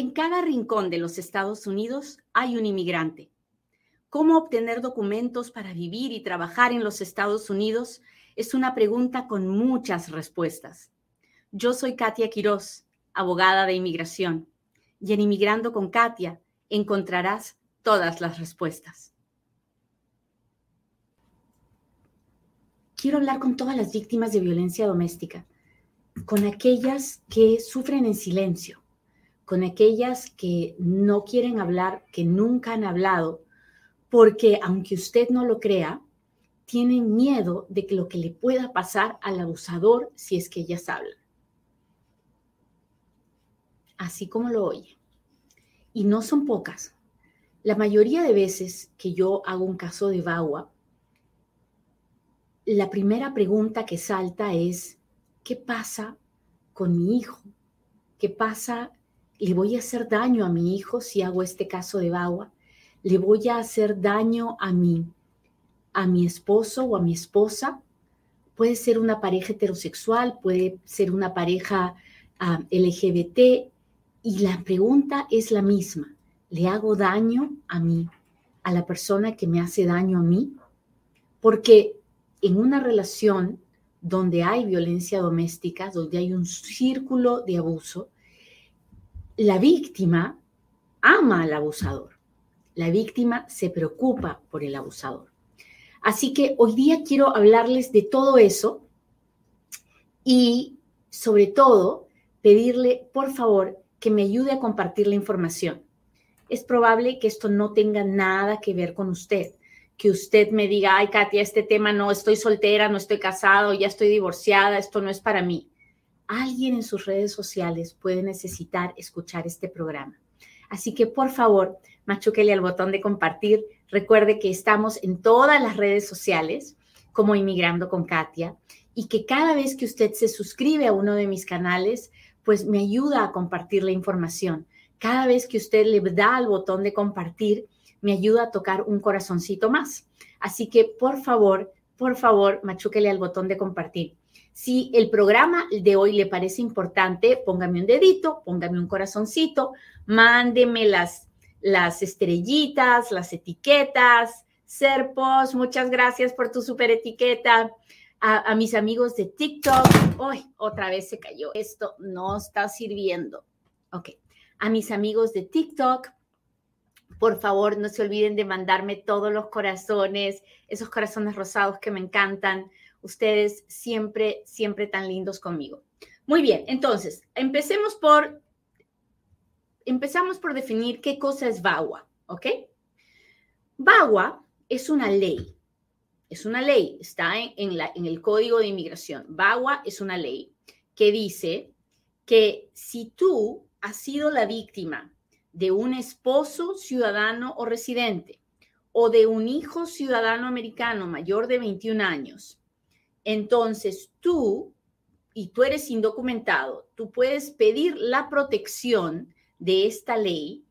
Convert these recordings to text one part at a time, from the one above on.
En cada rincón de los Estados Unidos hay un inmigrante. ¿Cómo obtener documentos para vivir y trabajar en los Estados Unidos? Es una pregunta con muchas respuestas. Yo soy Katia Quiroz, abogada de inmigración, y en Inmigrando con Katia encontrarás todas las respuestas. Quiero hablar con todas las víctimas de violencia doméstica, con aquellas que sufren en silencio, con aquellas que no quieren hablar, que nunca han hablado, porque aunque usted no lo crea, tienen miedo de que lo que le pueda pasar al abusador si es que ellas hablan. Así como lo oye. Y no son pocas. La mayoría de veces que yo hago un caso de VAWA, la primera pregunta que salta es, ¿qué pasa con mi hijo? ¿Qué pasa ¿Le voy a hacer daño a mi hijo si hago este caso de Bagua? ¿Le voy a hacer daño a mi, a mi esposo o a mi esposa? Puede ser una pareja heterosexual, puede ser una pareja ah, LGBT y la pregunta es la misma. ¿Le hago daño a mí, a la persona que me hace daño a mí? Porque en una relación donde hay violencia doméstica, donde hay un círculo de abuso, la víctima ama al abusador. La víctima se preocupa por el abusador. Así que hoy día quiero hablarles de todo eso y sobre todo pedirle, por favor, que me ayude a compartir la información. Es probable que esto no tenga nada que ver con usted, que usted me diga, ay, Katia, este tema no, estoy soltera, no estoy casado, ya estoy divorciada, esto no es para mí alguien en sus redes sociales puede necesitar escuchar este programa. Así que por favor, machúquele al botón de compartir. Recuerde que estamos en todas las redes sociales como Inmigrando con Katia y que cada vez que usted se suscribe a uno de mis canales, pues me ayuda a compartir la información. Cada vez que usted le da al botón de compartir, me ayuda a tocar un corazoncito más. Así que por favor, por favor, machúquele al botón de compartir. Si el programa de hoy le parece importante, póngame un dedito, póngame un corazoncito, mándeme las, las estrellitas, las etiquetas. Serpos, muchas gracias por tu super etiqueta. A, mis amigos de TikTok, hoy otra vez se cayó. Esto no está sirviendo. Ok. A mis amigos de TikTok, por favor, no se olviden de mandarme todos los corazones, esos corazones rosados que me encantan ustedes siempre, siempre tan lindos conmigo. Muy bien, entonces, empecemos por, empezamos por definir qué cosa es VAWA, ¿ok? VAWA es una ley, es una ley, está en, la, en el Código de Inmigración. VAWA es una ley que dice que si tú has sido la víctima de un esposo ciudadano o residente o de un hijo ciudadano americano mayor de 21 años. Entonces tú, y tú eres indocumentado, tú puedes pedir la protección de esta ley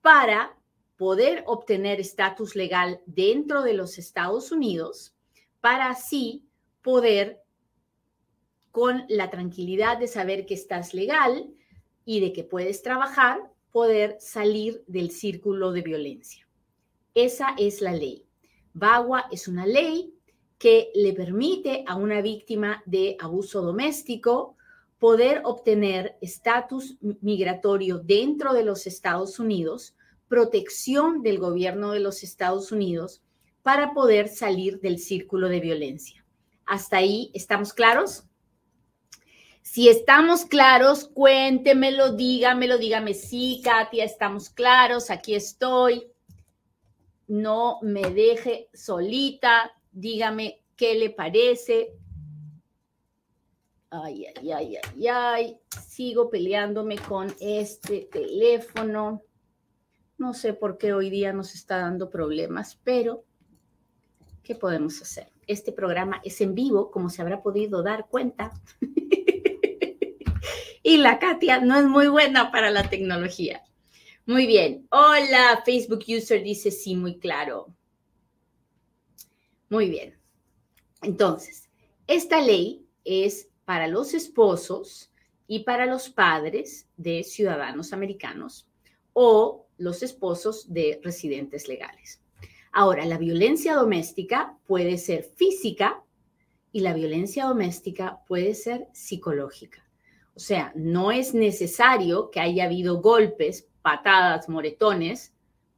para poder obtener estatus legal dentro de los Estados Unidos, para así poder, con la tranquilidad de saber que estás legal y de que puedes trabajar, poder salir del círculo de violencia. Esa es la ley. VAWA es una ley que le permite a una víctima de abuso doméstico poder obtener estatus migratorio dentro de los Estados Unidos, protección del gobierno de los Estados Unidos para poder salir del círculo de violencia. ¿Hasta ahí estamos claros? Si estamos claros, cuéntemelo, dígamelo, dígame, sí, Katia, estamos claros, aquí estoy. No me deje solita, dígame qué le parece. Ay, ay, ay, ay, ay. Sigo peleándome con este teléfono. No sé por qué hoy día nos está dando problemas, pero ¿qué podemos hacer? Este programa es en vivo, como se habrá podido dar cuenta. Y la Katia no es muy buena para la tecnología. Muy bien. Hola, Facebook user dice sí, muy claro. Muy bien. Entonces, esta ley es para los esposos y para los padres de ciudadanos americanos o los esposos de residentes legales. Ahora, la violencia doméstica puede ser física y la violencia doméstica puede ser psicológica. O sea, no es necesario que haya habido golpes, patadas, moretones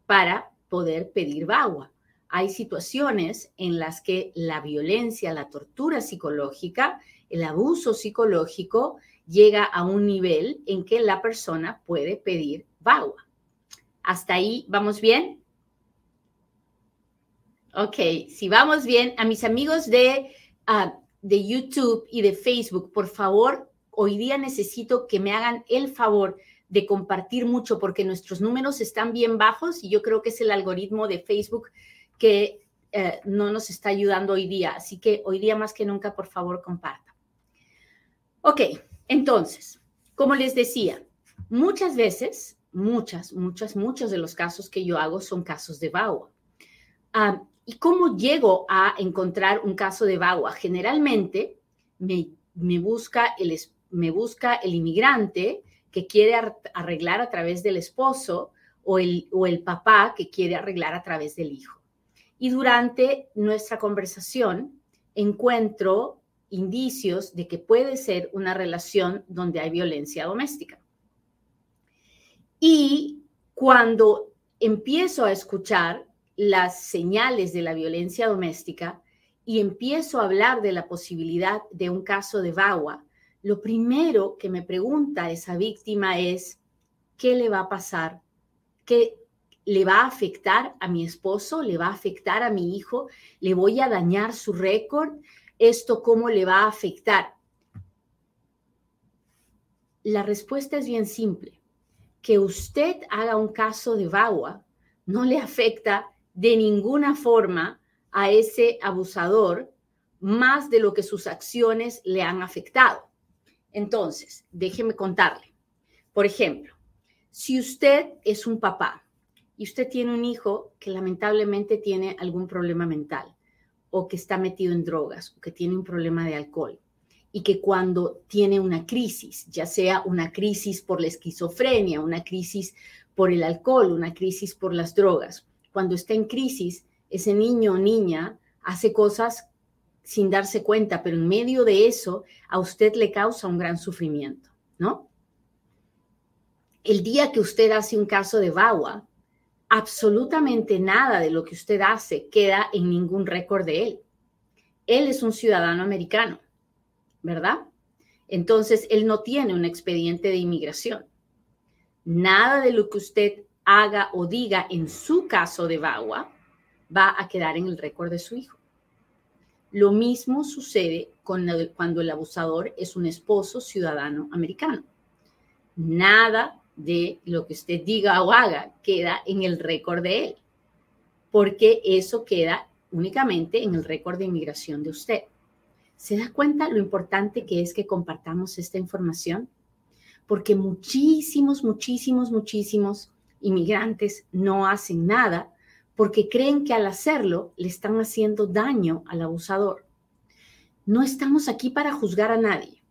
para poder pedir bagua. Hay situaciones en las que la violencia, la tortura psicológica, el abuso psicológico llega a un nivel en que la persona puede pedir bagua. ¿Hasta ahí vamos bien? Ok, si vamos bien, a mis amigos de, ah, de YouTube y de Facebook, por favor, hoy día necesito que me hagan el favor de compartir mucho porque nuestros números están bien bajos y yo creo que es el algoritmo de Facebook que eh, no nos está ayudando hoy día. Así que hoy día más que nunca, por favor, comparta. Ok, entonces, como les decía, muchas veces, muchas, muchas, muchos de los casos que yo hago son casos de VAWA. ¿Y cómo llego a encontrar un caso de VAWA? Generalmente me, me busca el, me busca el inmigrante que quiere arreglar a través del esposo o el, o el papá que quiere arreglar a través del hijo. Y durante nuestra conversación encuentro indicios de que puede ser una relación donde hay violencia doméstica. Y cuando empiezo a escuchar las señales de la violencia doméstica y empiezo a hablar de la posibilidad de un caso de VAWA, lo primero que me pregunta esa víctima es, ¿qué le va a pasar? ¿Qué le va a afectar a mi esposo? ¿Le va a afectar a mi hijo? ¿Le voy a dañar su récord? ¿Esto cómo le va a afectar? La respuesta es bien simple. Que usted haga un caso de VAWA no le afecta de ninguna forma a ese abusador más de lo que sus acciones le han afectado. Entonces, déjeme contarle. Por ejemplo, si usted es un papá y usted tiene un hijo que lamentablemente tiene algún problema mental o que está metido en drogas o que tiene un problema de alcohol y que cuando tiene una crisis, ya sea una crisis por la esquizofrenia, una crisis por el alcohol, una crisis por las drogas, cuando está en crisis, ese niño o niña hace cosas sin darse cuenta, pero en medio de eso a usted le causa un gran sufrimiento, ¿no? El día que usted hace un caso de VAWA, absolutamente nada de lo que usted hace queda en ningún récord de él. Él es un ciudadano americano, ¿verdad? Entonces, él no tiene un expediente de inmigración. Nada de lo que usted haga o diga en su caso de VAWA va a quedar en el récord de su hijo. Lo mismo sucede con cuando el abusador es un esposo ciudadano americano. Nada de lo que usted diga o haga queda en el récord de él, porque eso queda únicamente en el récord de inmigración de usted. ¿Se da cuenta lo importante que es que compartamos esta información? Porque muchísimos, muchísimos, muchísimos inmigrantes no hacen nada porque creen que al hacerlo le están haciendo daño al abusador. No estamos aquí para juzgar a nadie.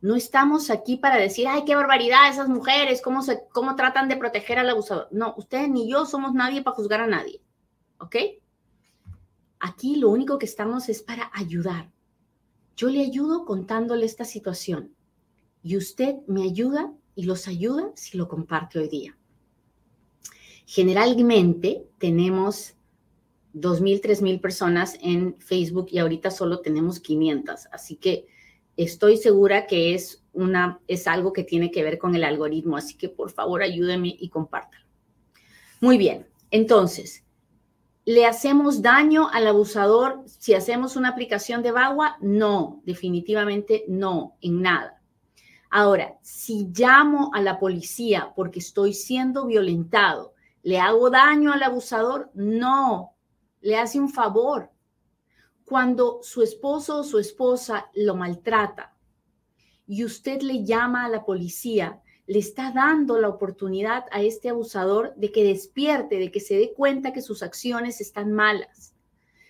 No estamos aquí para decir, ay, qué barbaridad esas mujeres, cómo, se, cómo tratan de proteger al abusador. No, ustedes ni yo somos nadie para juzgar a nadie. ¿Ok? Aquí lo único que estamos es para ayudar. Yo le ayudo contándole esta situación y usted me ayuda y los ayuda si lo comparte hoy día. Generalmente tenemos 2.000, 3.000 personas en Facebook y ahorita solo tenemos 500. Así que estoy segura que es, una, es algo que tiene que ver con el algoritmo. Así que por favor ayúdenme y compártalo. Muy bien, entonces, ¿le hacemos daño al abusador si hacemos una aplicación de Bagua? No, definitivamente no, en nada. Ahora, si llamo a la policía porque estoy siendo violentado, ¿Le hago daño al abusador? No, le hace un favor. Cuando su esposo o su esposa lo maltrata y usted le llama a la policía, le está dando la oportunidad a este abusador de que despierte, de que se dé cuenta que sus acciones están malas.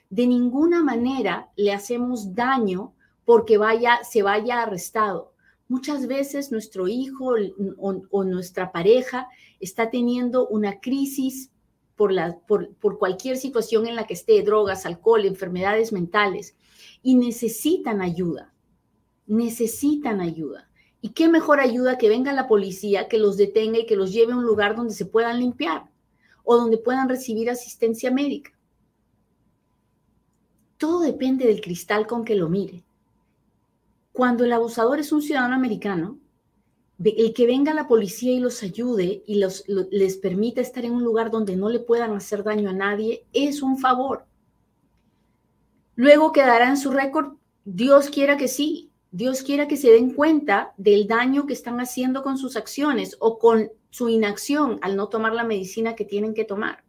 De ninguna manera le hacemos daño porque vaya, se vaya arrestado. Muchas veces nuestro hijo o, nuestra pareja está teniendo una crisis por, cualquier situación en la que esté, drogas, alcohol, enfermedades mentales, y necesitan ayuda, necesitan ayuda. ¿Y qué mejor ayuda que venga la policía, que los detenga y que los lleve a un lugar donde se puedan limpiar o donde puedan recibir asistencia médica? Todo depende del cristal con que lo mire. Cuando el abusador es un ciudadano americano, el que venga la policía y los ayude y les permita estar en un lugar donde no le puedan hacer daño a nadie es un favor. Luego quedará en su récord, Dios quiera que sí, Dios quiera que se den cuenta del daño que están haciendo con sus acciones o con su inacción al no tomar la medicina que tienen que tomar.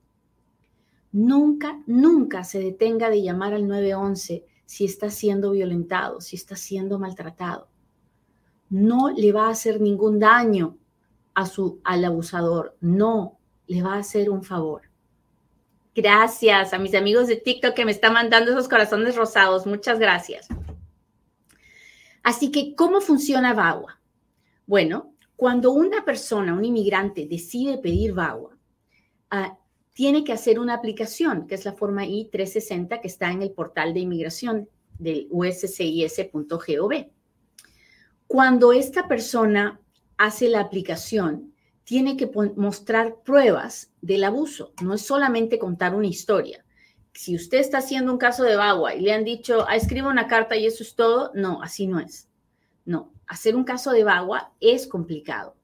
Nunca, nunca se detenga de llamar al 911 si está siendo violentado, si está siendo maltratado. No le va a hacer ningún daño a su, al abusador, no, le va a hacer un favor. Gracias a mis amigos de TikTok que me están mandando esos corazones rosados. Muchas gracias. Así que, ¿cómo funciona VAWA? Bueno, cuando una persona, un inmigrante, decide pedir VAWA, tiene que hacer una aplicación, que es la forma I-360 que está en el portal de inmigración del uscis.gov. Cuando esta persona hace la aplicación, tiene que mostrar pruebas del abuso, no es solamente contar una historia. Si usted está haciendo un caso de Bagua y le han dicho, ah, una carta y eso es todo, no, así no es. No, hacer un caso de Bagua es complicado.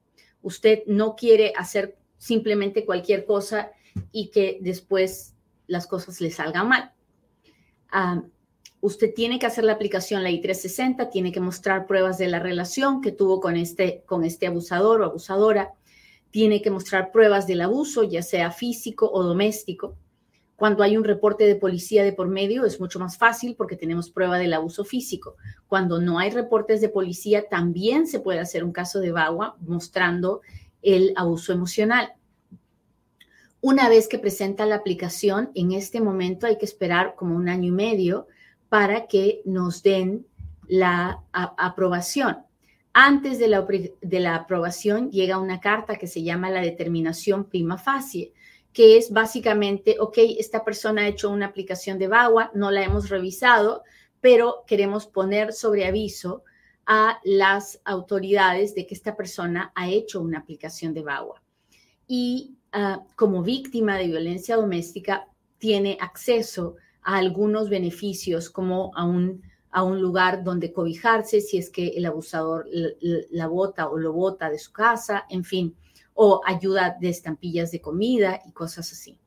Usted no quiere hacer simplemente cualquier cosa y que después las cosas le salgan mal. Ah, usted tiene que hacer la aplicación la I-360, tiene que mostrar pruebas de la relación que tuvo con este, con este abusador o abusadora, tiene que mostrar pruebas del abuso, ya sea físico o doméstico. Cuando hay un reporte de policía de por medio es mucho más fácil porque tenemos prueba del abuso físico. Cuando no hay reportes de policía, también se puede hacer un caso de VAWA mostrando el abuso emocional. Una vez que presenta la aplicación, en este momento hay que esperar como un año y medio para que nos den la aprobación. Antes de la, de la aprobación llega una carta que se llama la determinación prima facie, que es básicamente, ok, esta persona ha hecho una aplicación de VAWA, no la hemos revisado, pero queremos poner sobre aviso a las autoridades de que esta persona ha hecho una aplicación de VAWA. Y Ah, como víctima de violencia doméstica tiene acceso a algunos beneficios como a un, a un lugar donde cobijarse si es que el abusador la, bota o lo bota de su casa, en fin, o ayuda de estampillas de comida y cosas así.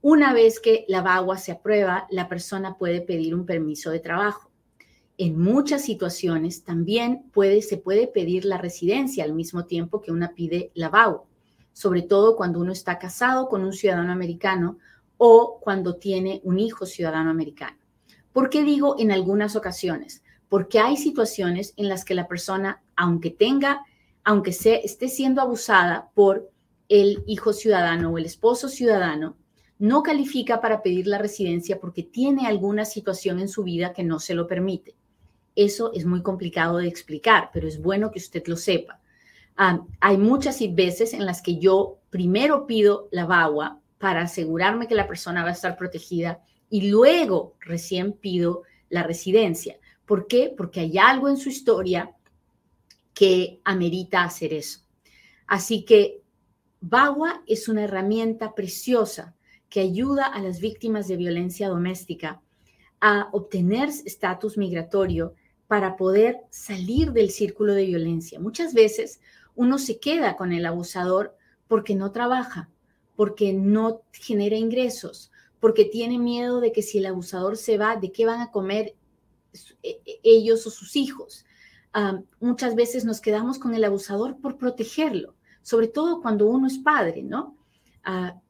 Una vez que la VAWA se aprueba, la persona puede pedir un permiso de trabajo. En muchas situaciones también puede, se puede pedir la residencia al mismo tiempo que una pide la VAWA sobre todo cuando uno está casado con un ciudadano americano o cuando tiene un hijo ciudadano americano. ¿Por qué digo en algunas ocasiones? Porque hay situaciones en las que la persona, aunque tenga, aunque se, esté siendo abusada por el hijo ciudadano o el esposo ciudadano, no califica para pedir la residencia porque tiene alguna situación en su vida que no se lo permite. Eso es muy complicado de explicar, pero es bueno que usted lo sepa hay muchas veces en las que yo primero pido la VAWA para asegurarme que la persona va a estar protegida y luego recién pido la residencia. ¿Por qué? Porque hay algo en su historia que amerita hacer eso. Así que VAWA es una herramienta preciosa que ayuda a las víctimas de violencia doméstica a obtener estatus migratorio para poder salir del círculo de violencia. Muchas veces uno se queda con el abusador porque no trabaja, porque no genera ingresos, porque tiene miedo de que si el abusador se va, ¿de qué van a comer e, e, ellos o sus hijos? muchas veces nos quedamos con el abusador por protegerlo, sobre todo cuando uno es padre, ¿no? Ah,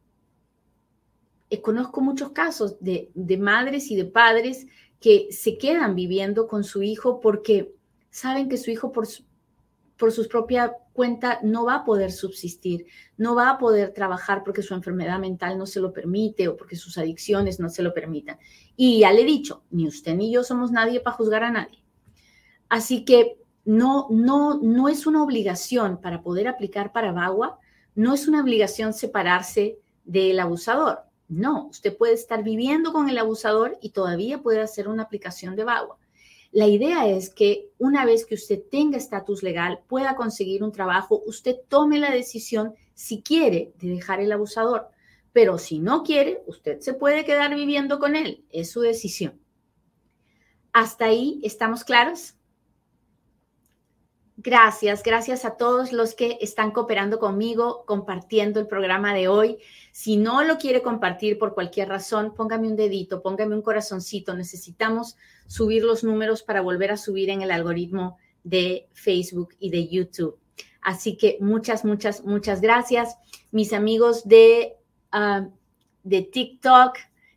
eh, conozco muchos casos de, de madres y de padres que se quedan viviendo con su hijo porque saben que su hijo por, por su propia cuenta no va a poder subsistir, no va a poder trabajar porque su enfermedad mental no se lo permite o porque sus adicciones no se lo permitan. Y ya le he dicho, ni usted ni yo somos nadie para juzgar a nadie. Así que no, no, no es una obligación para poder aplicar para VAWA, no es una obligación separarse del abusador. No, usted puede estar viviendo con el abusador y todavía puede hacer una aplicación de VAWA. La idea es que una vez que usted tenga estatus legal, pueda conseguir un trabajo, usted tome la decisión si quiere de dejar el abusador. Pero si no quiere, usted se puede quedar viviendo con él. Es su decisión. ¿Hasta ahí estamos claros? Gracias, gracias a todos los que están cooperando conmigo, compartiendo el programa de hoy. Si no lo quiere compartir por cualquier razón, póngame un dedito, póngame un corazoncito. Necesitamos subir los números para volver a subir en el algoritmo de Facebook y de YouTube. Así que muchas, muchas, muchas gracias. Mis amigos de Ah, de TikTok.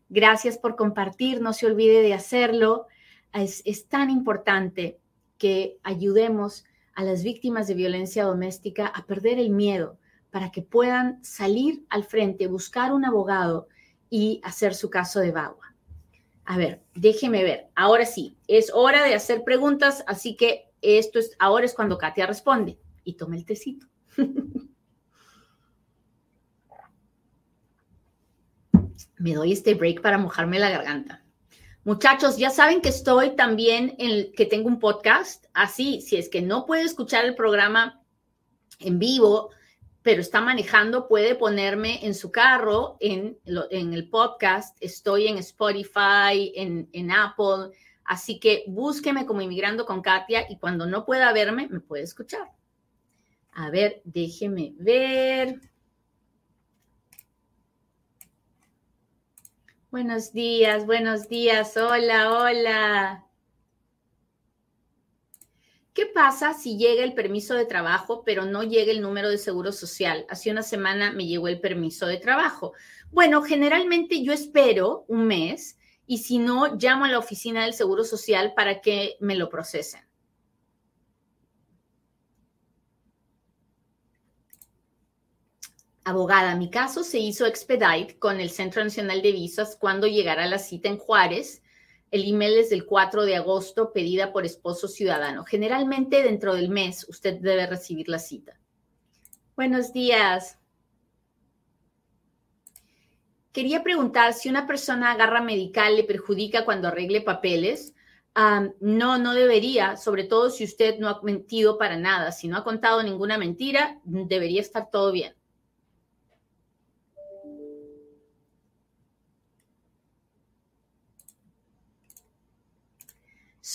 Gracias por compartir, no se olvide de hacerlo. Es, es tan importante que ayudemos a las víctimas de violencia doméstica a perder el miedo para que puedan salir al frente, buscar un abogado y hacer su caso de bagua. A ver, déjeme ver. Ahora sí, es hora de hacer preguntas, así que esto es ahora es cuando Katia responde y tome el tecito. me doy este break para mojarme la garganta. Muchachos, ya saben que estoy también en que tengo un podcast. Así, si es que no puede escuchar el programa en vivo, pero está manejando, puede ponerme en su carro, en, en el podcast. Estoy en Spotify, en, en Apple. Así que búsqueme como Inmigrando con Katia y cuando no pueda verme, me puede escuchar. A ver, déjeme ver. Buenos días, buenos días. Hola, hola. ¿Qué pasa si llega el permiso de trabajo, pero no llega el número de seguro social? Hace una semana me llegó el permiso de trabajo. Bueno, generalmente yo espero un mes y si no, llamo a la oficina del seguro social para que me lo procesen. Abogada, mi caso se hizo expedite con el Centro Nacional de Visas cuando llegara la cita en Juárez. El email es del 4 de agosto, pedida por esposo ciudadano. Generalmente dentro del mes usted debe recibir la cita. Buenos días. Quería preguntar si una persona agarra medical le perjudica cuando arregle papeles. no, no debería, sobre todo si usted no ha mentido para nada. Si no ha contado ninguna mentira, debería estar todo bien.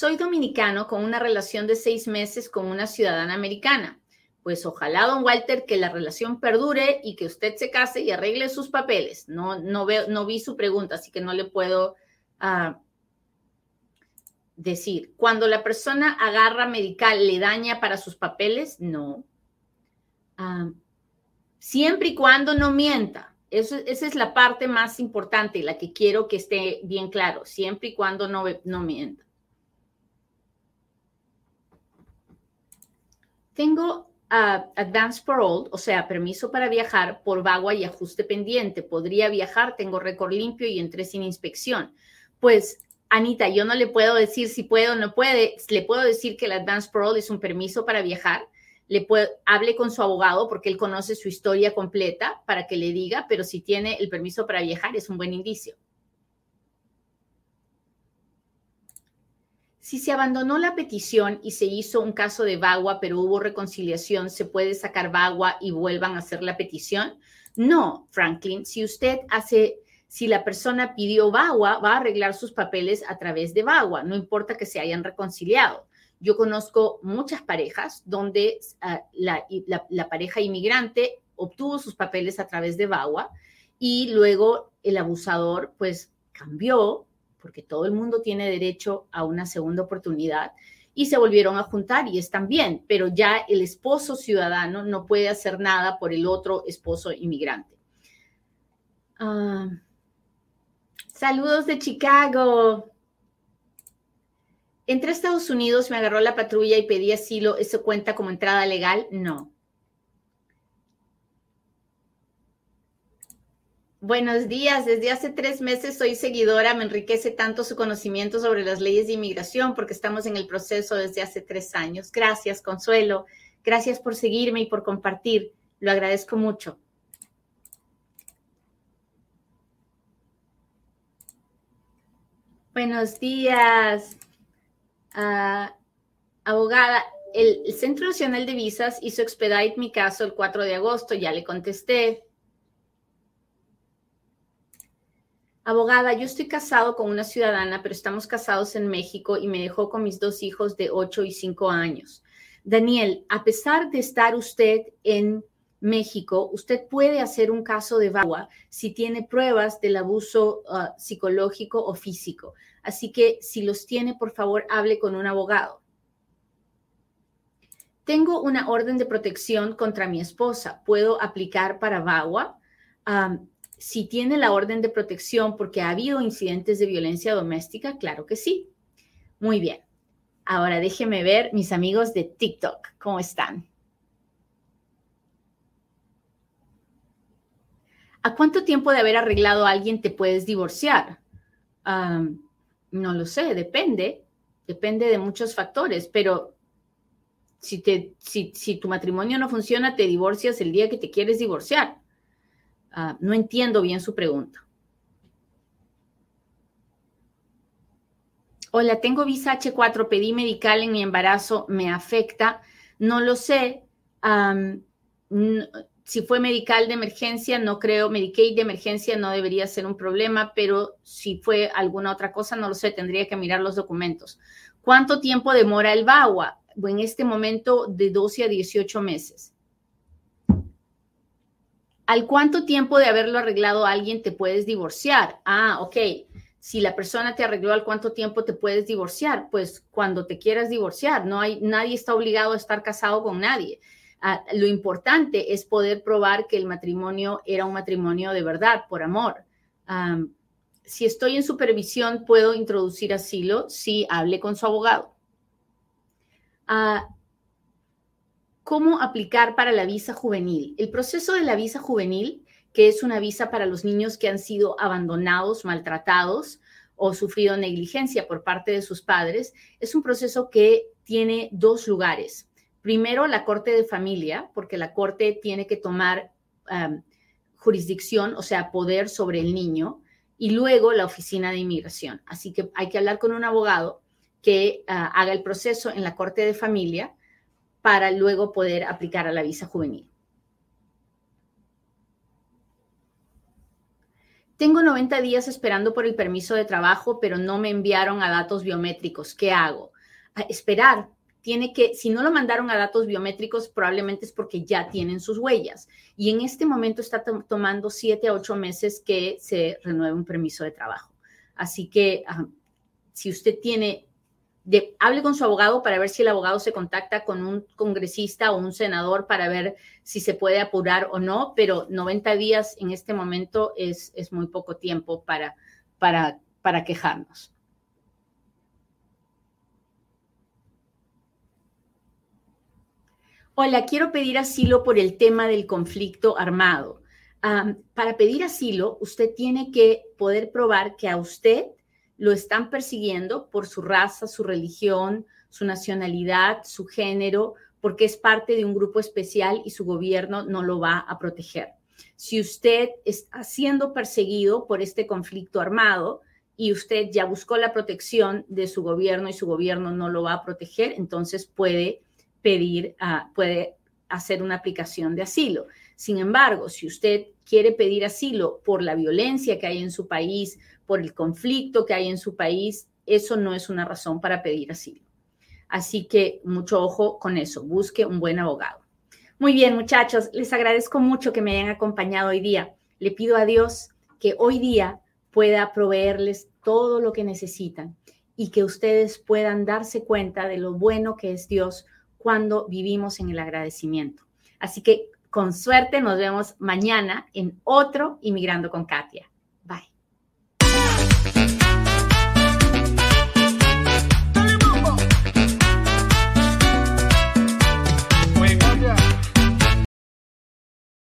Soy dominicano con una relación de seis meses con una ciudadana americana. Pues ojalá, don Walter, que la relación perdure y que usted se case y arregle sus papeles. No, no, veo, no vi su pregunta, así que no le puedo ah, decir. Cuando la persona agarra medical, ¿le daña para sus papeles? No. Ah, siempre y cuando no mienta. esa es la parte más importante, la que quiero que esté bien claro, siempre y cuando no, no mienta. Tengo uh, advance parole, o sea, permiso para viajar por vagua y ajuste pendiente. Podría viajar, tengo récord limpio y entré sin inspección. Pues, Anita, yo no le puedo decir si puede o no puede. Le puedo decir que el advance parole es un permiso para viajar. Le puede, hable con su abogado porque él conoce su historia completa para que le diga, pero si tiene el permiso para viajar es un buen indicio. Si se abandonó la petición y se hizo un caso de VAWA, pero hubo reconciliación, ¿se puede sacar VAWA y vuelvan a hacer la petición? No, Franklin, si usted hace, si la persona pidió VAWA, va a arreglar sus papeles a través de VAWA, no importa que se hayan reconciliado. Yo conozco muchas parejas donde ah, la, la pareja inmigrante obtuvo sus papeles a través de VAWA y luego el abusador pues cambió porque todo el mundo tiene derecho a una segunda oportunidad, y se volvieron a juntar y están bien, pero ya el esposo ciudadano no puede hacer nada por el otro esposo inmigrante. Ah, saludos de Chicago. Entré a Estados Unidos, me agarró la patrulla y pedí asilo. ¿Eso cuenta como entrada legal? No. Buenos días. Desde hace tres meses soy seguidora. Me enriquece tanto su conocimiento sobre las leyes de inmigración porque estamos en el proceso desde hace tres años. Gracias, Consuelo. Gracias por seguirme y por compartir. Lo agradezco mucho. Buenos días, ah, abogada. El, el, Centro Nacional de Visas hizo expedite mi caso el 4 de agosto. Ya le contesté. Abogada, yo estoy casado con una ciudadana, pero estamos casados en México y me dejó con mis dos hijos de 8 y 5 años. Daniel, a pesar de estar usted en México, usted puede hacer un caso de VAWA si tiene pruebas del abuso uh, psicológico o físico. Así que si los tiene, por favor, hable con un abogado. Tengo una orden de protección contra mi esposa. ¿Puedo aplicar para VAWA? Um, si tiene la orden de protección porque ha habido incidentes de violencia doméstica, claro que sí. Muy bien. Ahora déjeme ver mis amigos de TikTok, ¿cómo están? ¿A cuánto tiempo de haber arreglado a alguien te puedes divorciar? no lo sé, depende, depende de muchos factores, pero si, te, si, si tu matrimonio no funciona, te divorcias el día que te quieres divorciar. Ah, no entiendo bien su pregunta. Hola, tengo visa H4, pedí medical en mi embarazo, ¿me afecta? No lo sé. si fue medical de emergencia, no creo, Medicaid de emergencia no debería ser un problema, pero si fue alguna otra cosa, no lo sé, tendría que mirar los documentos. ¿Cuánto tiempo demora el VAWA? En este momento, de 12 a 18 meses. ¿Al cuánto tiempo de haberlo arreglado alguien te puedes divorciar? Ah, ok. Si la persona te arregló al cuánto tiempo te puedes divorciar, pues cuando te quieras divorciar. No hay, nadie está obligado a estar casado con nadie. Ah, lo importante es poder probar que el matrimonio era un matrimonio de verdad, por amor. si estoy en supervisión, ¿puedo introducir asilo? Sí, hable con su abogado. Ah, cómo aplicar para la visa juvenil. El proceso de la visa juvenil, que es una visa para los niños que han sido abandonados, maltratados o sufrido negligencia por parte de sus padres, es un proceso que tiene dos lugares. Primero, la Corte de Familia, porque la Corte tiene que tomar jurisdicción, o sea, poder sobre el niño, y luego la Oficina de Inmigración. Así que hay que hablar con un abogado que ah, haga el proceso en la Corte de Familia para luego poder aplicar a la visa juvenil. Tengo 90 días esperando por el permiso de trabajo, pero no me enviaron a datos biométricos. ¿Qué hago? A esperar. Tiene que, si no lo mandaron a datos biométricos, probablemente es porque ya tienen sus huellas. Y en este momento está tomando 7 a 8 meses que se renueve un permiso de trabajo. Así que si usted tiene hable con su abogado para ver si el abogado se contacta con un congresista o un senador para ver si se puede apurar o no, pero 90 días en este momento es, es muy poco tiempo para, para, para quejarnos. Hola, quiero pedir asilo por el tema del conflicto armado. para pedir asilo, usted tiene que poder probar que a usted lo están persiguiendo por su raza, su religión, su nacionalidad, su género, porque es parte de un grupo especial y su gobierno no lo va a proteger. Si usted está siendo perseguido por este conflicto armado y usted ya buscó la protección de su gobierno y su gobierno no lo va a proteger, entonces puede pedir, uh, puede hacer una aplicación de asilo. Sin embargo, si usted quiere pedir asilo por la violencia que hay en su país, por el conflicto que hay en su país, eso no es una razón para pedir asilo. Así que mucho ojo con eso, busque un buen abogado. Muy bien, muchachos, les agradezco mucho que me hayan acompañado hoy día. Le pido a Dios que hoy día pueda proveerles todo lo que necesitan y que ustedes puedan darse cuenta de lo bueno que es Dios cuando vivimos en el agradecimiento. Así que con suerte nos vemos mañana en otro Inmigrando con Katia.